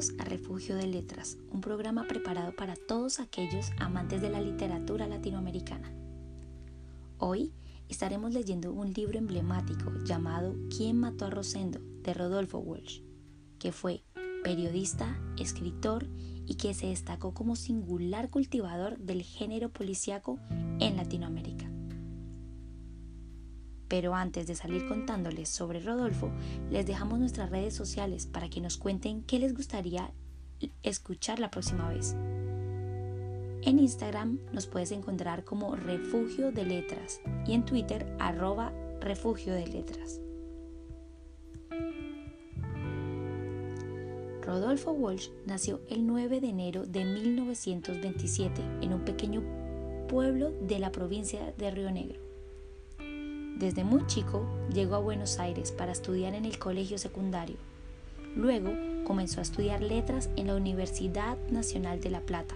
A Refugio de Letras, un programa preparado para todos aquellos amantes de la literatura latinoamericana. Hoy estaremos leyendo un libro emblemático llamado ¿Quién mató a Rosendo? de Rodolfo Walsh, que fue periodista, escritor y que se destacó como singular cultivador del género policíaco en Latinoamérica. Pero antes de salir contándoles sobre Rodolfo, les dejamos nuestras redes sociales para que nos cuenten qué les gustaría escuchar la próxima vez. En Instagram nos puedes encontrar como Refugio de Letras y en Twitter arroba Refugio de Letras. Rodolfo Walsh nació el 9 de enero de 1927 en un pequeño pueblo de la provincia de Río Negro. Desde muy chico llegó a Buenos Aires para estudiar en el colegio secundario. Luego comenzó a estudiar letras en la Universidad Nacional de La Plata.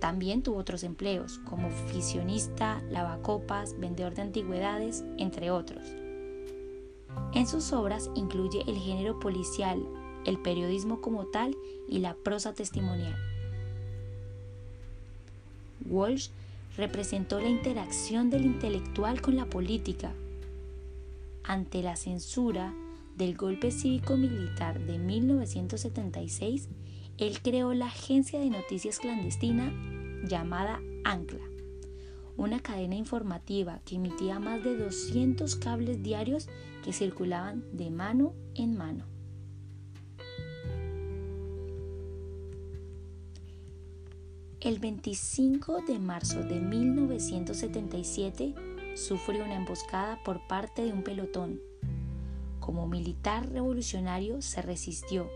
También tuvo otros empleos como fisionista, lavacopas, vendedor de antigüedades, entre otros. En sus obras incluye el género policial, el periodismo como tal y la prosa testimonial. Walsh representó la interacción del intelectual con la política. Ante la censura del golpe cívico-militar de 1976, él creó la agencia de noticias clandestina llamada Ancla, una cadena informativa que emitía más de 200 cables diarios que circulaban de mano en mano. El 25 de marzo de 1977 sufrió una emboscada por parte de un pelotón. Como militar revolucionario se resistió,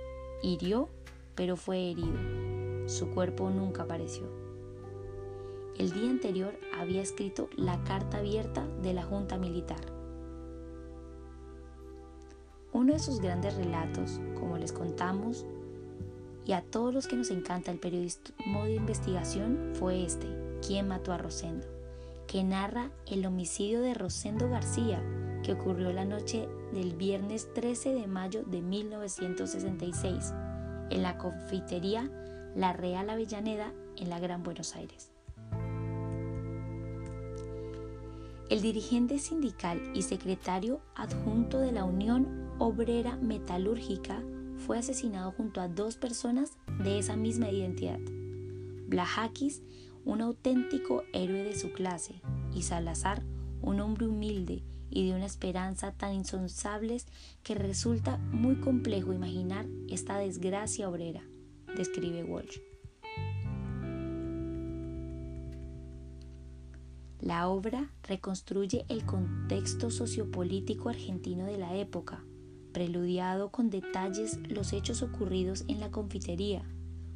hirió, pero fue herido. Su cuerpo nunca apareció. El día anterior había escrito la carta abierta de la Junta Militar. Uno de sus grandes relatos, como les contamos, y a todos los que nos encanta el periodismo de investigación fue este, ¿Quién mató a Rosendo? que narra el homicidio de Rosendo García, que ocurrió la noche del viernes 13 de mayo de 1966 en la confitería La Real Avellaneda en la Gran Buenos Aires. El dirigente sindical y secretario adjunto de la Unión Obrera Metalúrgica fue asesinado junto a dos personas de esa misma identidad. Blajakis, un auténtico héroe de su clase, y Salazar, un hombre humilde y de una esperanza tan insonsables que resulta muy complejo imaginar esta desgracia obrera, describe Walsh. La obra reconstruye el contexto sociopolítico argentino de la época, preludiado con detalles los hechos ocurridos en la confitería,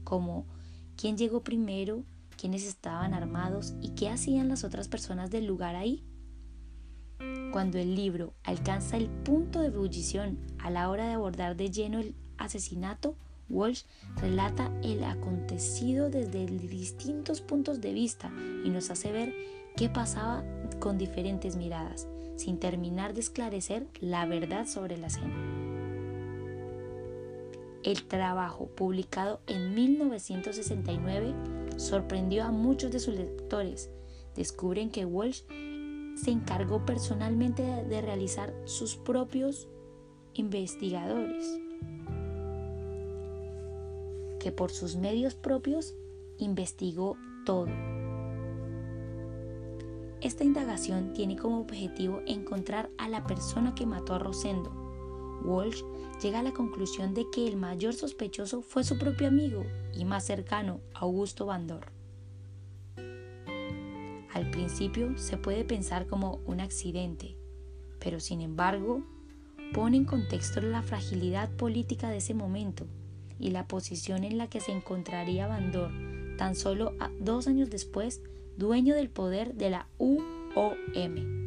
como quién llegó primero, quiénes estaban armados y qué hacían las otras personas del lugar ahí. Cuando el libro alcanza el punto de ebullición a la hora de abordar de lleno el asesinato, Walsh relata el acontecido desde distintos puntos de vista y nos hace ver qué pasaba con diferentes miradas, sin terminar de esclarecer la verdad sobre la escena. El trabajo, publicado en 1969, sorprendió a muchos de sus lectores. Descubren que Walsh se encargó personalmente de realizar sus propios investigadores, que por sus medios propios investigó todo esta indagación tiene como objetivo encontrar a la persona que mató a Rosendo. Walsh llega a la conclusión de que el mayor sospechoso fue su propio amigo y más cercano, Augusto Bandor. Al principio se puede pensar como un accidente, pero sin embargo pone en contexto la fragilidad política de ese momento y la posición en la que se encontraría Bandor tan solo dos años después dueño del poder de la UOM.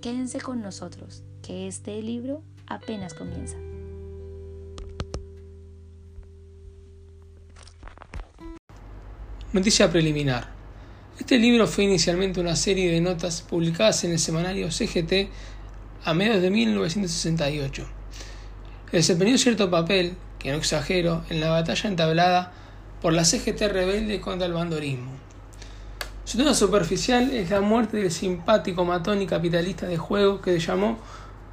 Quédense con nosotros, que este libro apenas comienza. Noticia preliminar. Este libro fue inicialmente una serie de notas publicadas en el semanario CGT a mediados de 1968. desempeñó cierto papel que no exagero, en la batalla entablada por la CGT rebelde contra el bandorismo. Su tema superficial es la muerte del simpático matón y capitalista de juego que se llamó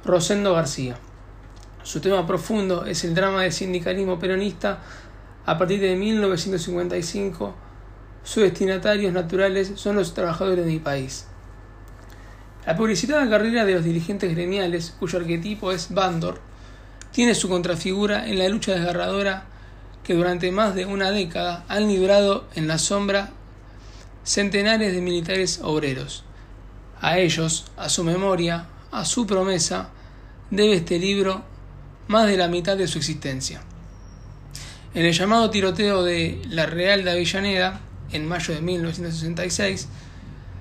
Rosendo García. Su tema profundo es el drama del sindicalismo peronista a partir de 1955. Sus destinatarios naturales son los trabajadores de mi país. La publicitada carrera de los dirigentes gremiales, cuyo arquetipo es Bandor, tiene su contrafigura en la lucha desgarradora que durante más de una década han librado en la sombra centenares de militares obreros. A ellos, a su memoria, a su promesa, debe este libro más de la mitad de su existencia. En el llamado tiroteo de la Real de Avellaneda, en mayo de 1966,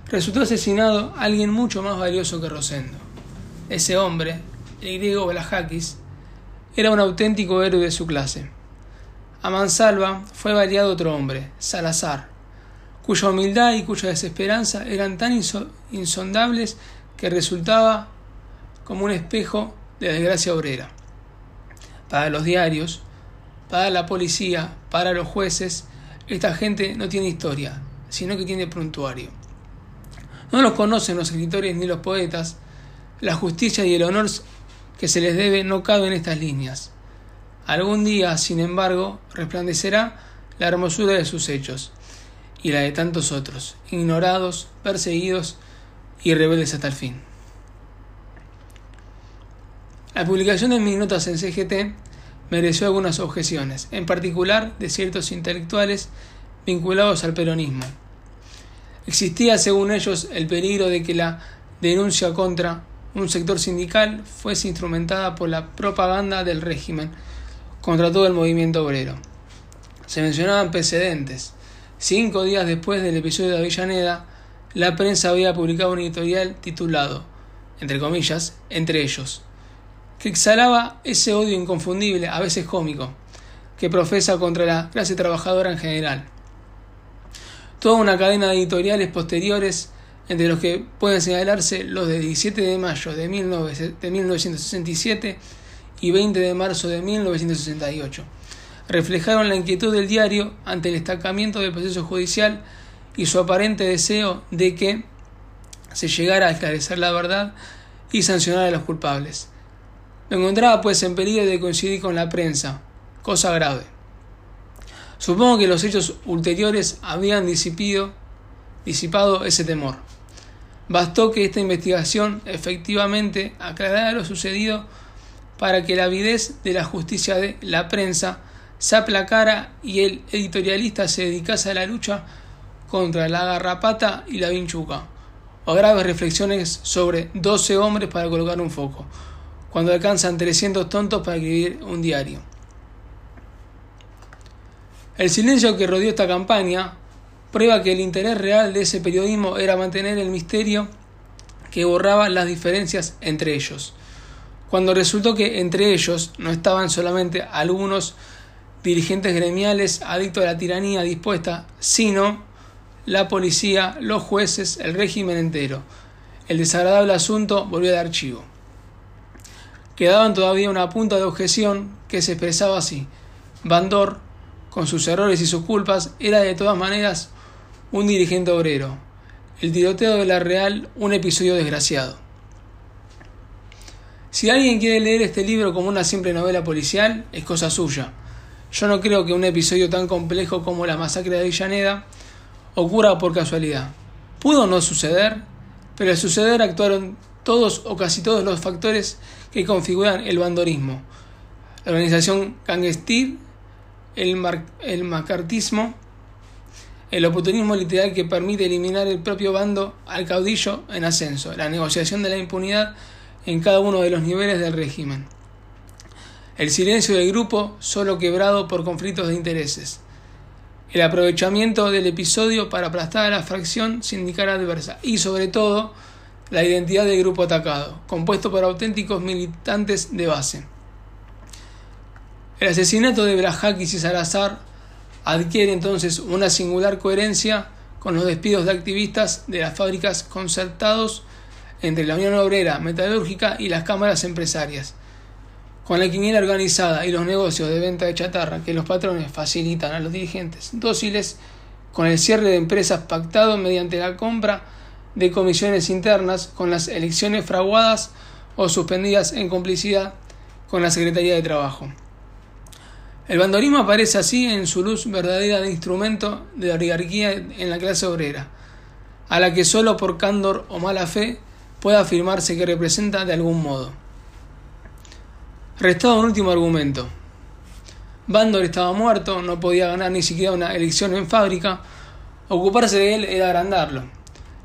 resultó asesinado alguien mucho más valioso que Rosendo. Ese hombre, el griego Balajakis, era un auténtico héroe de su clase. A mansalva fue variado otro hombre, Salazar, cuya humildad y cuya desesperanza eran tan insondables que resultaba como un espejo de desgracia obrera. Para los diarios, para la policía, para los jueces, esta gente no tiene historia, sino que tiene prontuario. No los conocen los escritores ni los poetas. La justicia y el honor que se les debe no caben en estas líneas. Algún día, sin embargo, resplandecerá la hermosura de sus hechos y la de tantos otros, ignorados, perseguidos y rebeldes hasta el fin. La publicación de mis notas en CGT mereció algunas objeciones, en particular de ciertos intelectuales vinculados al peronismo. Existía, según ellos, el peligro de que la denuncia contra un sector sindical fuese instrumentada por la propaganda del régimen contra todo el movimiento obrero. Se mencionaban precedentes. Cinco días después del episodio de Avellaneda, la prensa había publicado un editorial titulado, entre comillas, entre ellos, que exhalaba ese odio inconfundible, a veces cómico, que profesa contra la clase trabajadora en general toda una cadena de editoriales posteriores, entre los que pueden señalarse los de 17 de mayo de, 1967 y 20 de marzo de 1968. Reflejaron la inquietud del diario ante el destacamiento del proceso judicial y su aparente deseo de que se llegara a esclarecer la verdad y sancionar a los culpables. Me encontraba pues en peligro de coincidir con la prensa, cosa grave. Supongo que los hechos ulteriores habían disipado ese temor. Bastó que esta investigación efectivamente aclarara lo sucedido para que la avidez de la justicia de la prensa se aplacara y el editorialista se dedicase a la lucha contra la garrapata y la vinchuca, o graves reflexiones sobre 12 hombres para colocar un foco, cuando alcanzan 300 tontos para escribir un diario. El silencio que rodeó esta campaña prueba que el interés real de ese periodismo era mantener el misterio que borraba las diferencias entre ellos. Cuando resultó que entre ellos no estaban solamente algunos dirigentes gremiales adictos a la tiranía dispuesta, sino la policía, los jueces, el régimen entero. El desagradable asunto volvió de archivo. Quedaban todavía una punta de objeción que se expresaba así. Bandor con sus errores y sus culpas, era de todas maneras un dirigente obrero. El tiroteo de la Real, un episodio desgraciado. Si alguien quiere leer este libro como una simple novela policial, es cosa suya. Yo no creo que un episodio tan complejo como la masacre de Villaneda ocurra por casualidad. Pudo no suceder, pero al suceder actuaron todos o casi todos los factores que configuran el bandorismo. La organización Gangestir el, el macartismo, el oportunismo literal que permite eliminar el propio bando al caudillo en ascenso, la negociación de la impunidad en cada uno de los niveles del régimen, el silencio del grupo solo quebrado por conflictos de intereses, el aprovechamiento del episodio para aplastar a la fracción sindical adversa. Y sobre todo la identidad del grupo atacado, compuesto por auténticos militantes de base. El asesinato de Brajakis y Salazar adquiere entonces una singular coherencia con los despidos de activistas de las fábricas concertados entre la Unión Obrera Metalúrgica y las cámaras empresarias, con la quiniela organizada y los negocios de venta de chatarra que los patrones facilitan a los dirigentes dóciles, con el cierre de empresas pactado mediante la compra de comisiones internas, con las elecciones fraguadas o suspendidas en complicidad con la Secretaría de Trabajo. El bandorismo aparece así en su luz verdadera de instrumento de la oligarquía en la clase obrera, a la que solo por candor o mala fe puede afirmarse que representa de algún modo. Restado un último argumento. Bandor estaba muerto, no podía ganar ni siquiera una elección en fábrica, ocuparse de él era agrandarlo.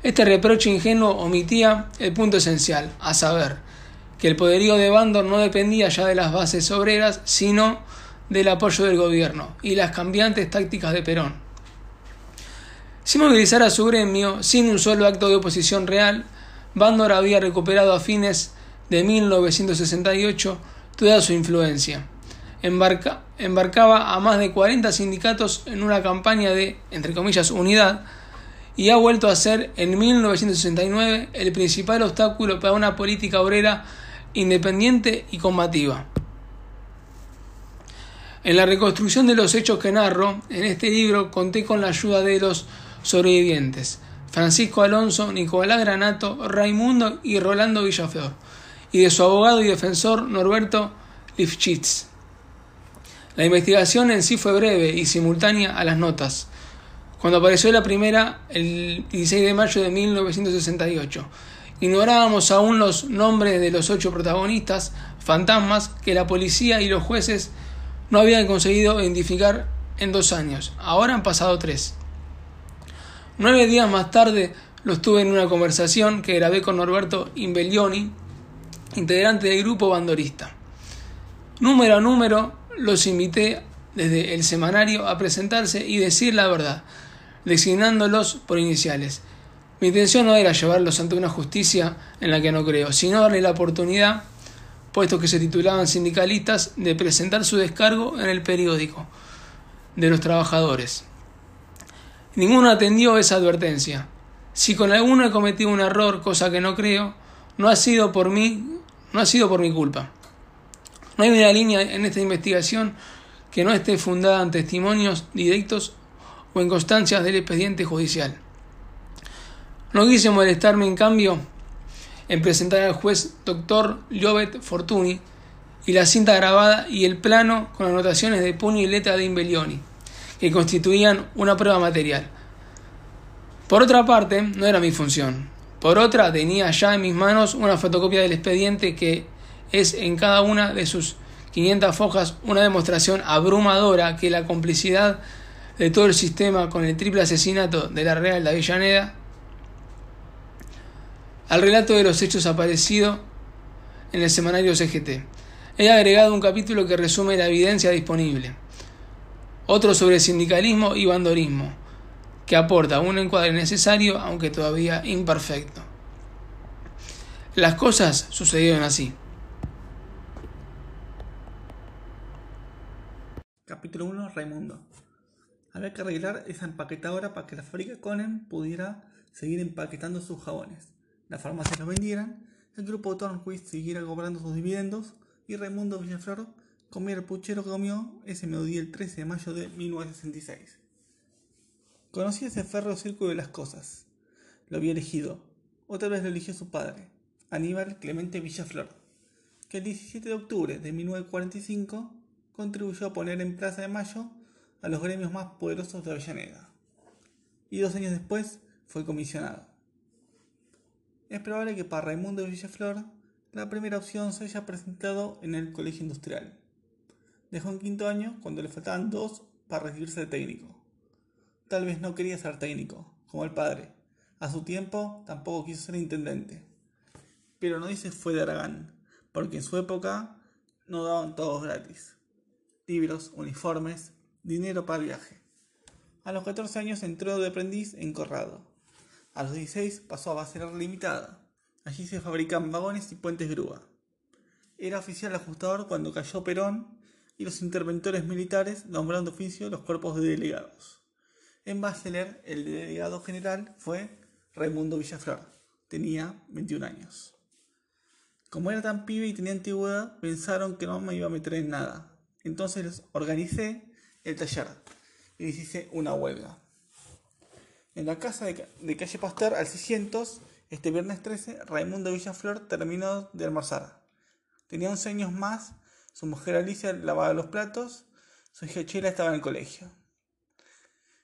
Este reproche ingenuo omitía el punto esencial, a saber, que el poderío de Bandor no dependía ya de las bases obreras, sino del apoyo del gobierno y las cambiantes tácticas de Perón. Sin movilizar a su gremio, sin un solo acto de oposición real, Bandor había recuperado a fines de 1968 toda su influencia. embarcaba a más de 40 sindicatos en una campaña de, entre comillas, unidad, y ha vuelto a ser en 1969 el principal obstáculo para una política obrera independiente y combativa. En la reconstrucción de los hechos que narro, en este libro conté con la ayuda de los sobrevivientes, Francisco Alonso, Nicolás Granato, Raimundo y Rolando Villaflor, y de su abogado y defensor Norberto Lifchitz. La investigación en sí fue breve y simultánea a las notas, cuando apareció la primera el 16 de mayo de 1968. Ignorábamos aún los nombres de los ocho protagonistas, fantasmas, que la policía y los jueces no habían conseguido identificar en dos años. Ahora han pasado tres. Nueve días más tarde los tuve en una conversación que grabé con Norberto Imbellioni, integrante del grupo bandorista. Número a número los invité desde el semanario a presentarse y decir la verdad, designándolos por iniciales. Mi intención no era llevarlos ante una justicia en la que no creo, sino darle la oportunidad, puesto que se titulaban sindicalistas, de presentar su descargo en el periódico de los trabajadores. Ninguno atendió esa advertencia. Si con alguno he cometido un error, cosa que no creo, no ha sido por mí, no ha sido por mi culpa. No hay una línea en esta investigación que no esté fundada en testimonios directos o en constancias del expediente judicial. No quise molestarme, en cambio, en presentar al juez doctor Llobet Fortuny y la cinta grabada y el plano con anotaciones de puño y letra de Imbellioni, que constituían una prueba material. Por otra parte, no era mi función. Por otra, tenía ya en mis manos una fotocopia del expediente que es en cada una de sus 500 hojas una demostración abrumadora que la complicidad de todo el sistema con el triple asesinato de la Real de Avellaneda, al relato de los hechos aparecido en el semanario CGT. He agregado un capítulo que resume la evidencia disponible, otro sobre sindicalismo y bandorismo, que aporta un encuadre necesario aunque todavía imperfecto. Las cosas sucedieron así. Capítulo 1 Raimundo había que arreglar esa empaquetadora para que la fábrica Conen pudiera seguir empaquetando sus jabones, las farmacias los vendieran, el grupo Tornquist siguiera cobrando sus dividendos y Raimundo Villaflor comiera el puchero que comió ese mediodía el 13 de mayo de 1966. Conocía ese férreo círculo de las cosas. Lo había elegido, otra vez lo eligió su padre, Aníbal Clemente Villaflor, que el 17 de octubre de 1945 contribuyó a poner en Plaza de Mayo a los gremios más poderosos de Avellaneda, y dos años después fue comisionado. Es probable que para Raimundo Villaflor la primera opción se haya presentado en el colegio industrial. Dejó en quinto año cuando le faltaban dos para recibirse de técnico. Tal vez no quería ser técnico, como el padre. A su tiempo tampoco quiso ser intendente. Pero no dice fue de Aragán, porque en su época no daban todos gratis. Libros, uniformes, dinero para el viaje. A los 14 años entró de aprendiz en Corrado. A los 16 pasó a Bacelar Limitada. Allí se fabrican vagones y puentes grúa. Era oficial ajustador cuando cayó Perón y los interventores militares nombraron de oficio los cuerpos de delegados. En Bacelar el delegado general fue Raimundo Villaflor. Tenía 21 años. Como era tan pibe y tenía antigüedad, pensaron que no me iba a meter en nada. Entonces organicé el taller y les hice una huelga. En la casa de, calle Pasteur al 600, este viernes 13, Raimundo Villaflor terminó de almorzar. Tenía 11 años más, su mujer Alicia lavaba los platos, su hija Chela estaba en el colegio.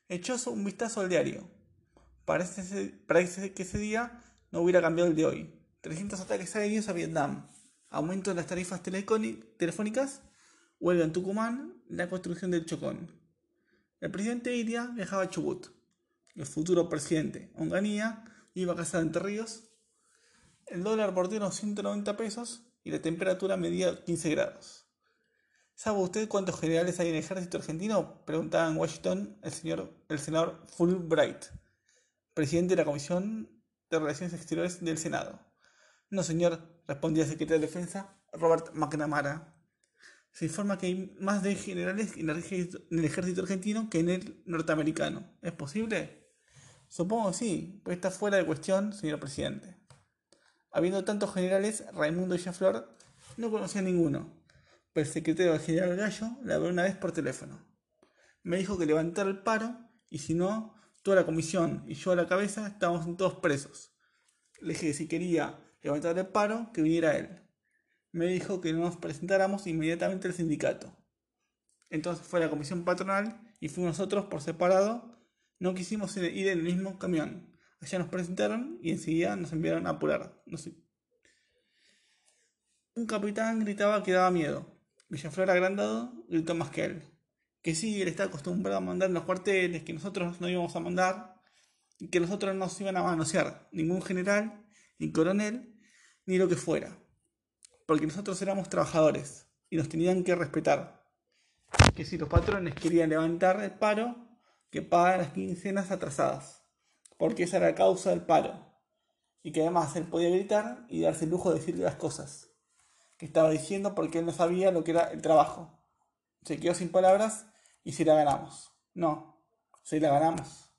Echó un vistazo al diario. Parece, que ese día no hubiera cambiado el de hoy. 300 ataques aéreos a Vietnam, aumento de las tarifas telefónicas, huelga en Tucumán, la construcción del Chocón. El presidente Iria viajaba a Chubut. El futuro presidente Onganía iba a casa de Entre Ríos. El dólar bordeó los 190 pesos y la temperatura medía 15 grados. ¿Sabe usted cuántos generales hay en el ejército argentino? Preguntaba en Washington el, señor, el senador Fulbright, presidente de la Comisión de Relaciones Exteriores del Senado. No, señor, respondía el secretario de Defensa, Robert McNamara. Se informa que hay más de generales en el ejército argentino que en el norteamericano. ¿Es posible? Supongo que sí, pues está fuera de cuestión, señor presidente. Habiendo tantos generales, Raimundo Villaflor no conocía a ninguno, el secretario general Gallo le habló una vez por teléfono. Me dijo que levantara el paro y si no, toda la comisión y yo a la cabeza estábamos todos presos. Le dije que si quería levantar el paro, que viniera él. Me dijo que nos presentáramos inmediatamente al sindicato. Entonces fue la comisión patronal y fuimos nosotros por separado. No quisimos ir en el mismo camión. Allá nos presentaron y enseguida nos enviaron a apurar. No sé. Un capitán gritaba que daba miedo. Villaflor agrandado gritó más que él. Que sí, él está acostumbrado a mandar los cuarteles, que nosotros no íbamos a mandar, y que nosotros no nos iban a manosear. Ningún general, ni coronel, ni lo que fuera, porque nosotros éramos trabajadores y nos tenían que respetar. Que si los patrones querían levantar el paro, que paguen las quincenas atrasadas, porque esa era la causa del paro, y que además él podía gritar y darse el lujo de decir las cosas estaba diciendo porque él no sabía lo que era el trabajo. Se quedó sin palabras y si la ganamos. No, si la ganamos.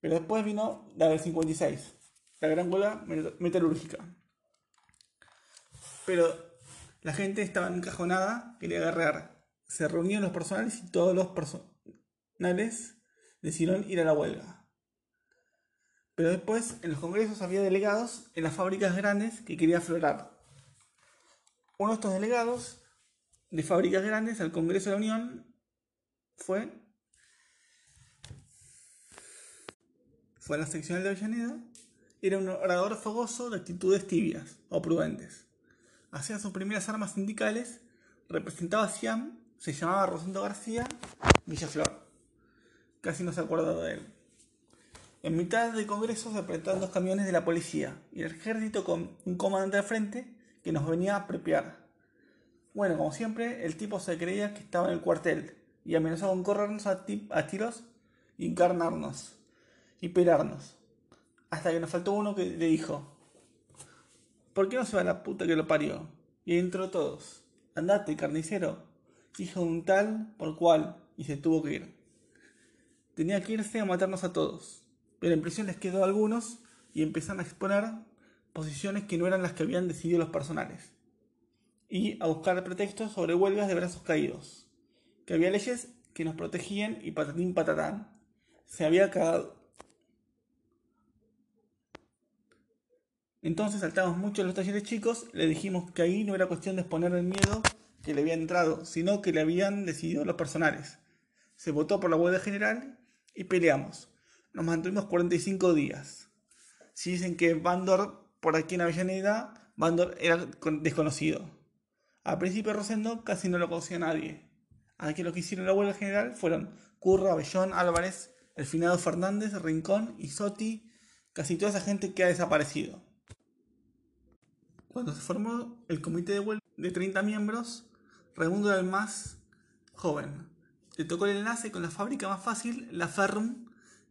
Pero después vino la del 56 la gran huelga metalúrgica. Pero la gente estaba encajonada, quería agarrar. Se reunieron los personales y todos los personales decidieron ir a la huelga. Pero después en los congresos había delegados en las fábricas grandes que quería aflorar. Uno de estos delegados de fábricas grandes al Congreso de la Unión fue fue la seccional de Avellaneda era un orador fogoso de actitudes tibias o prudentes. Hacía sus primeras armas sindicales, representaba a Siam, se llamaba Rosendo García Villaflor. Casi no se acuerda de él. En mitad del congreso se presentaban dos camiones de la policía y el ejército con un comandante al frente que nos venía a prepiar. Bueno, como siempre, el tipo se creía que estaba en el cuartel y amenazaba con corrernos a, a tiros encarnarnos y pelarnos. Hasta que nos faltó uno que le dijo, ¿por qué no se va la puta que lo parió? Y entró todos. Andate, carnicero. Dijo un tal por cual y se tuvo que ir. Tenía que irse a matarnos a todos. Pero en prisión les quedó a algunos y empezaron a exponer posiciones que no eran las que habían decidido los personales. Y a buscar pretextos sobre huelgas de brazos caídos. Que había leyes que nos protegían y patatín patatán. Se había cagado Entonces saltamos mucho en los talleres chicos, le dijimos que ahí no era cuestión de exponer el miedo que le había entrado, sino que le habían decidido los personales. Se votó por la huelga general y peleamos. Nos mantuvimos 45 días. Si dicen que Bandor, por aquí en Avellaneda, Bandor era desconocido. Al principio Rosendo casi no lo conocía nadie. Aquí lo que hicieron la huelga general fueron Curra, Bellón, Álvarez, el finado Fernández, Rincón, y Sotti, casi toda esa gente que ha desaparecido. Cuando se formó el comité de huelga de 30 miembros, Raimundo era el más joven. Le tocó el enlace con la fábrica más fácil, la Ferrum,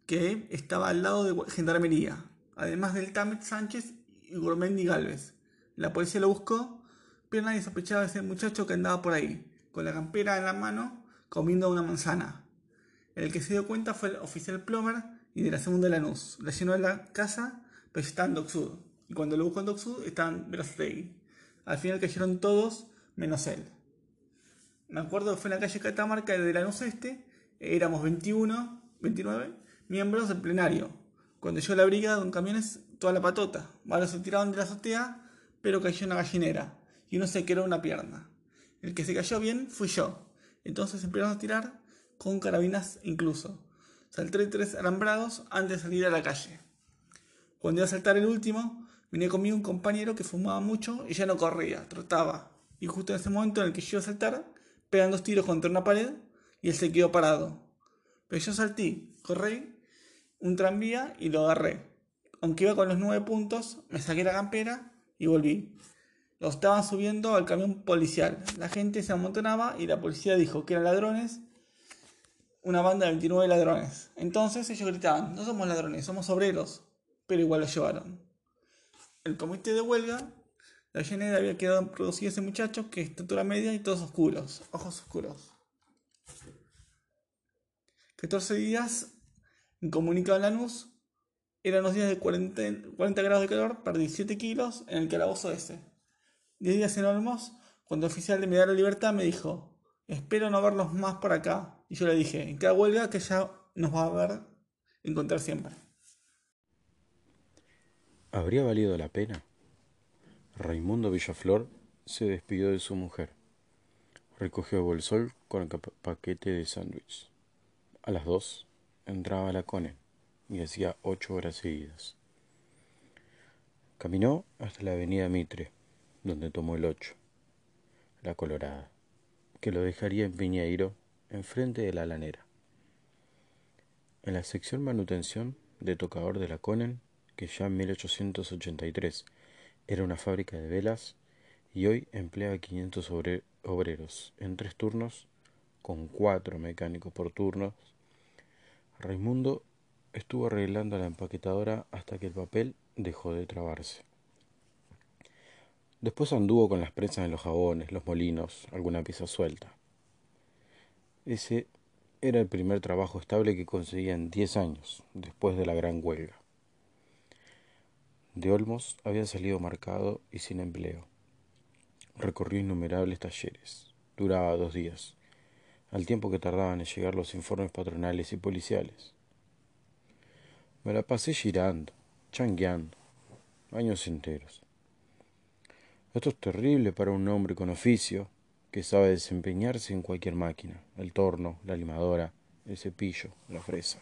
que estaba al lado de Gendarmería, además del Tamet Sánchez y Gourmendi Galvez. La policía lo buscó, pero nadie sospechaba de ese muchacho que andaba por ahí, con la campera en la mano, comiendo una manzana. El que se dio cuenta fue el oficial Plomer y de la segunda Lanús. La llenó de la casa, pero estaba en y cuando lo buscó en Docsud estaban Verastegui. Al final cayeron todos menos él. Me acuerdo que fue en la calle Catamarca de Lanús Este, éramos 21, 29 miembros del plenario. Cuando llegó la brigada con camiones, toda la patota. Varios se tiraron de la azotea, pero cayó una gallinera y uno se quedó una pierna. El que se cayó bien fui yo. Entonces empezaron a tirar con carabinas incluso. Salté tres alambrados antes de salir a la calle. Cuando iba a saltar el último, vine conmigo un compañero que fumaba mucho y ya no corría, trotaba. Y justo en ese momento en el que yo iba a saltar, pegan dos tiros contra una pared y él se quedó parado. Pero yo salté, corrí un tranvía y lo agarré. Aunque iba con los nueve puntos, me saqué la campera y volví. Lo estaban subiendo al camión policial. La gente se amontonaba y la policía dijo que eran ladrones, una banda de 29 ladrones. Entonces ellos gritaban, no somos ladrones, somos obreros, pero igual lo llevaron. El comité de huelga, la llenera había quedado producido ese muchacho que es estatura media y todos oscuros, ojos oscuros. 14 días incomunicado en Lanús, eran los días de 40, 40 grados de calor, perdí 7 kilos en el calabozo ese. 10 días en cuando el oficial de me la libertad me dijo, espero no verlos más por acá. Y yo le dije, en cada huelga que ya nos va a ver, encontrar siempre. ¿Habría valido la pena? Raimundo Villaflor se despidió de su mujer. Recogió bolsol con el paquete de sándwich. A las dos entraba la Cone y hacía ocho horas seguidas. Caminó hasta la avenida Mitre donde tomó el 8, la Colorada, que lo dejaría en Piñeiro, enfrente de la lanera. En la sección manutención de tocador de la Conen, que ya en 1883 era una fábrica de velas, y hoy emplea 500 obreros en tres turnos, con cuatro mecánicos por turno, Raimundo estuvo arreglando la empaquetadora hasta que el papel dejó de trabarse. Después anduvo con las presas en los jabones, los molinos, alguna pieza suelta. Ese era el primer trabajo estable que conseguía en diez años, después de la gran huelga. De Olmos había salido marcado y sin empleo. Recorrió innumerables talleres. Duraba dos días, al tiempo que tardaban en llegar los informes patronales y policiales. Me la pasé girando, changueando, años enteros. Esto es terrible para un hombre con oficio que sabe desempeñarse en cualquier máquina, el torno, la limadora, el cepillo, la fresa.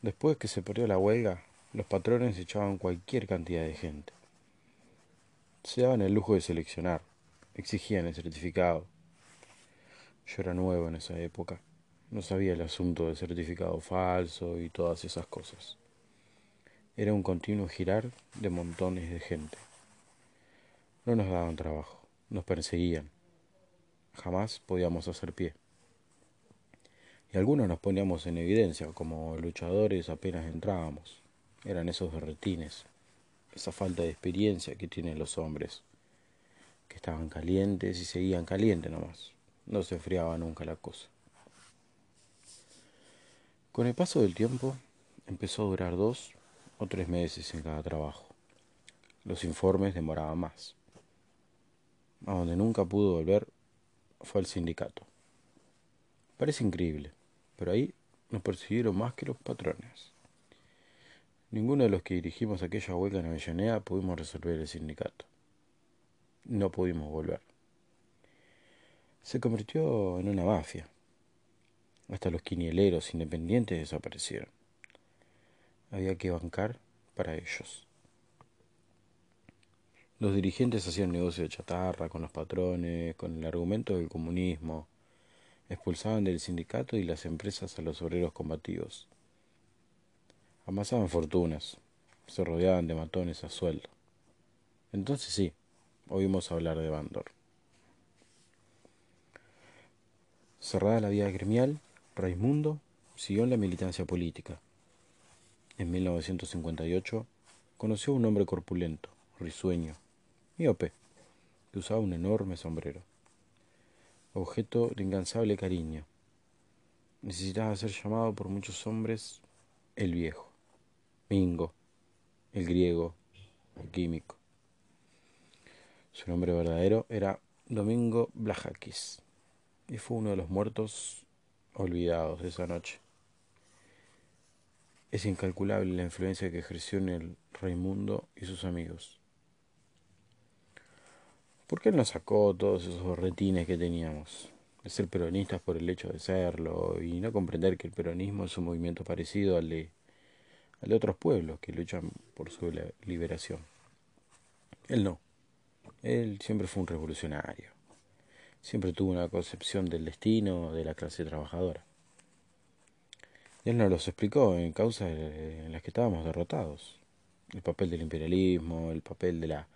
Después que se perdió la huelga, los patrones echaban cualquier cantidad de gente. Se daban el lujo de seleccionar, exigían el certificado. Yo era nuevo en esa época, no sabía el asunto del certificado falso y todas esas cosas. Era un continuo girar de montones de gente. No nos daban trabajo, nos perseguían. Jamás podíamos hacer pie. Y algunos nos poníamos en evidencia, como luchadores apenas entrábamos. Eran esos berretines, esa falta de experiencia que tienen los hombres, que estaban calientes y seguían calientes nomás. No se enfriaba nunca la cosa. Con el paso del tiempo empezó a durar dos o tres meses en cada trabajo. Los informes demoraban más a donde nunca pudo volver fue al sindicato. Parece increíble, pero ahí nos persiguieron más que los patrones. Ninguno de los que dirigimos aquella huelga en Avellaneda pudimos resolver el sindicato. No pudimos volver. Se convirtió en una mafia. Hasta los quinieleros independientes desaparecieron. Había que bancar para ellos. Los dirigentes hacían negocio de chatarra con los patrones, con el argumento del comunismo, expulsaban del sindicato y las empresas a los obreros combativos. Amasaban fortunas, se rodeaban de matones a sueldo. Entonces sí, oímos hablar de Bandor. Cerrada la vida gremial, Raimundo siguió en la militancia política. En 1958 conoció a un hombre corpulento, risueño, miope, que usaba un enorme sombrero, objeto de incansable cariño. Necesitaba ser llamado por muchos hombres el viejo, Mingo, el griego, o químico. Su nombre verdadero era Domingo Blajakis y fue uno de los muertos olvidados esa noche. Es incalculable la influencia que ejerció en el Raimundo y sus amigos. ¿Por qué no sacó todos esos retines que teníamos? De ser peronistas por el hecho de serlo y no comprender que el peronismo es un movimiento parecido al de, al de otros pueblos que luchan por su liberación. Él no. Él siempre fue un revolucionario. Siempre tuvo una concepción del destino de la clase trabajadora. Él nos los explicó en causas en las que estábamos derrotados. El papel del imperialismo, el papel de la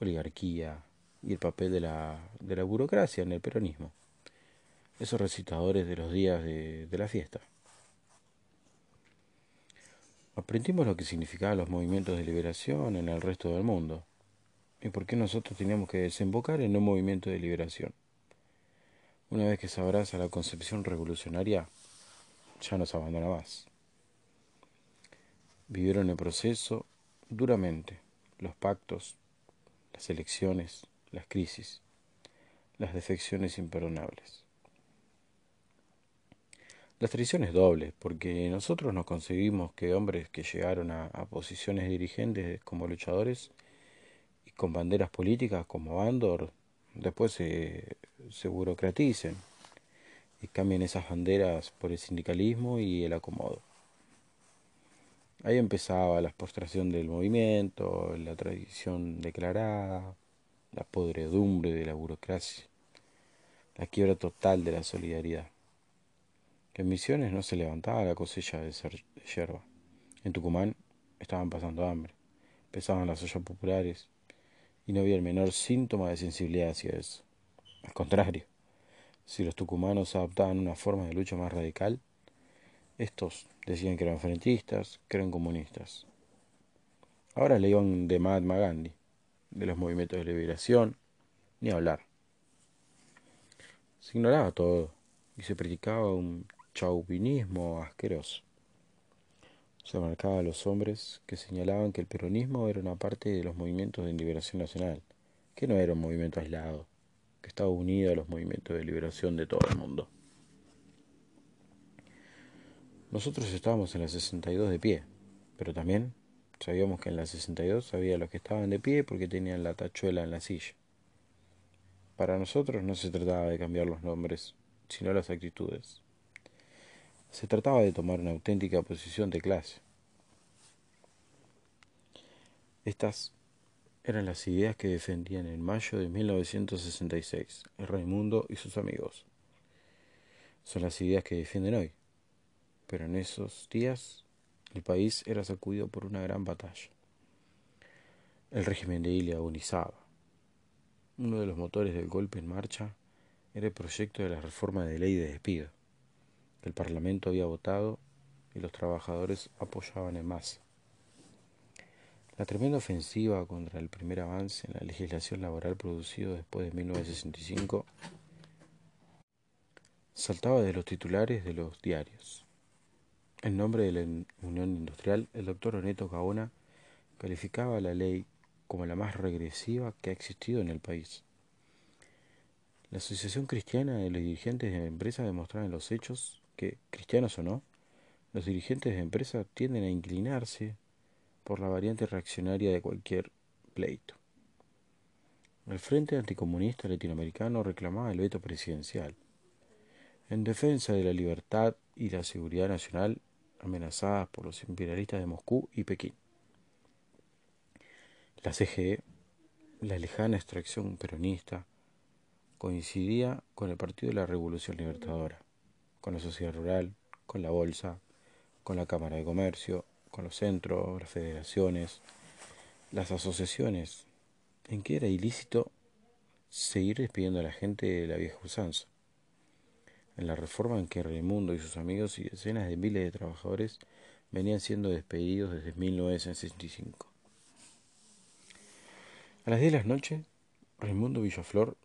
oligarquía y el papel de la, de la burocracia en el peronismo. Esos recitadores de los días de, de la fiesta. Aprendimos lo que significaban los movimientos de liberación en el resto del mundo y por qué nosotros teníamos que desembocar en un movimiento de liberación. Una vez que se abraza la concepción revolucionaria, ya no se abandona más. Vivieron el proceso duramente, los pactos, las elecciones, las crisis, las defecciones imperdonables. Las traiciones dobles, porque nosotros nos concebimos que hombres que llegaron a, posiciones dirigentes como luchadores con banderas políticas como Andor después se, se burocraticen y cambien esas banderas por el sindicalismo y el acomodo. Ahí empezaba la postración del movimiento, la tradición declarada, la podredumbre de la burocracia, la quiebra total de la solidaridad. En Misiones no se levantaba la cosecha de yerba. En Tucumán estaban pasando hambre, pesaban las ollas populares, y no había el menor síntoma de sensibilidad hacia eso. Al contrario, si los tucumanos adoptaban una forma de lucha más radical, estos decían que eran frentistas, que eran comunistas. Ahora le iban de Mahatma Gandhi, de los movimientos de liberación, ni hablar. Se ignoraba todo y se practicaba un chauvinismo asqueroso se marcaba a los hombres que señalaban que el peronismo era una parte de los movimientos de liberación nacional, que no era un movimiento aislado, que estaba unido a los movimientos de liberación de todo el mundo. Nosotros estábamos en la 62 de pie, pero también sabíamos que en la 62 había los que estaban de pie porque tenían la tachuela en la silla. Para nosotros no se trataba de cambiar los nombres, sino las actitudes. Se trataba de tomar una auténtica posición de clase. Estas eran las ideas que defendían en mayo de 1966 el Raimundo y sus amigos. Son las ideas que defienden hoy. Pero en esos días el país era sacudido por una gran batalla. El régimen de Ilia agonizaba. Uno de los motores del golpe en marcha era el proyecto de la reforma de ley de despido. El Parlamento había votado y los trabajadores apoyaban en masa. La tremenda ofensiva contra el primer avance en la legislación laboral producido después de 1965 saltaba de los titulares de los diarios. En nombre de la Unión Industrial, el doctor Oneto Gaona calificaba la ley como la más regresiva que ha existido en el país. La Asociación Cristiana de los Dirigentes de la Empresa demostraba en los hechos que, cristianos o no, los dirigentes de empresa tienden a inclinarse por la variante reaccionaria de cualquier pleito. El Frente Anticomunista Latinoamericano reclamaba el veto presidencial, en defensa de la libertad y la seguridad nacional amenazadas por los imperialistas de Moscú y Pekín. La CGE, la lejana extracción peronista, coincidía con el Partido de la Revolución Libertadora con la sociedad rural, con la bolsa, con la Cámara de Comercio, con los centros, las federaciones, las asociaciones, en que era ilícito seguir despidiendo a la gente de la vieja usanza. En la reforma en que Raimundo y sus amigos y decenas de miles de trabajadores venían siendo despedidos desde 1965. A las 10 de la noche, Raimundo Villaflor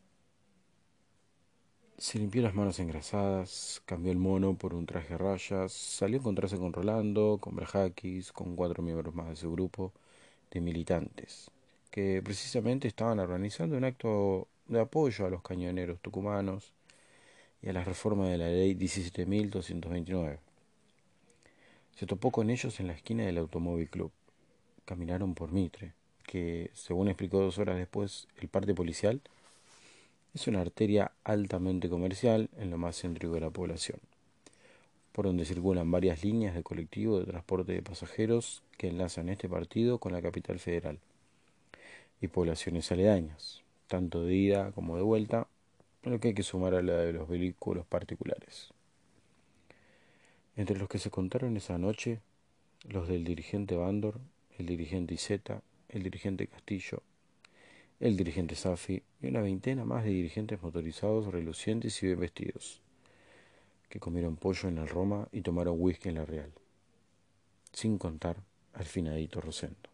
se limpió las manos engrasadas, cambió el mono por un traje a rayas, salió a encontrarse con Rolando, con Brajakis, con cuatro miembros más de su grupo, de militantes que precisamente estaban organizando un acto de apoyo a los cañoneros tucumanos y a la reforma de la ley 17.229. Se topó con ellos en la esquina del Automóvil Club. Caminaron por Mitre, que, según explicó dos horas después el parte policial, es una arteria altamente comercial en lo más céntrico de la población, por donde circulan varias líneas de colectivo de transporte de pasajeros que enlazan este partido con la capital federal y poblaciones aledañas, tanto de ida como de vuelta, lo que hay que sumar a la de los vehículos particulares. Entre los que se contaron esa noche, los del dirigente Bandor, el dirigente Iseta, el dirigente Castillo, el dirigente Safi y una veintena más de dirigentes motorizados, relucientes y bien vestidos, que comieron pollo en el Roma y tomaron whisky en la Real, sin contar al finadito Rosendo.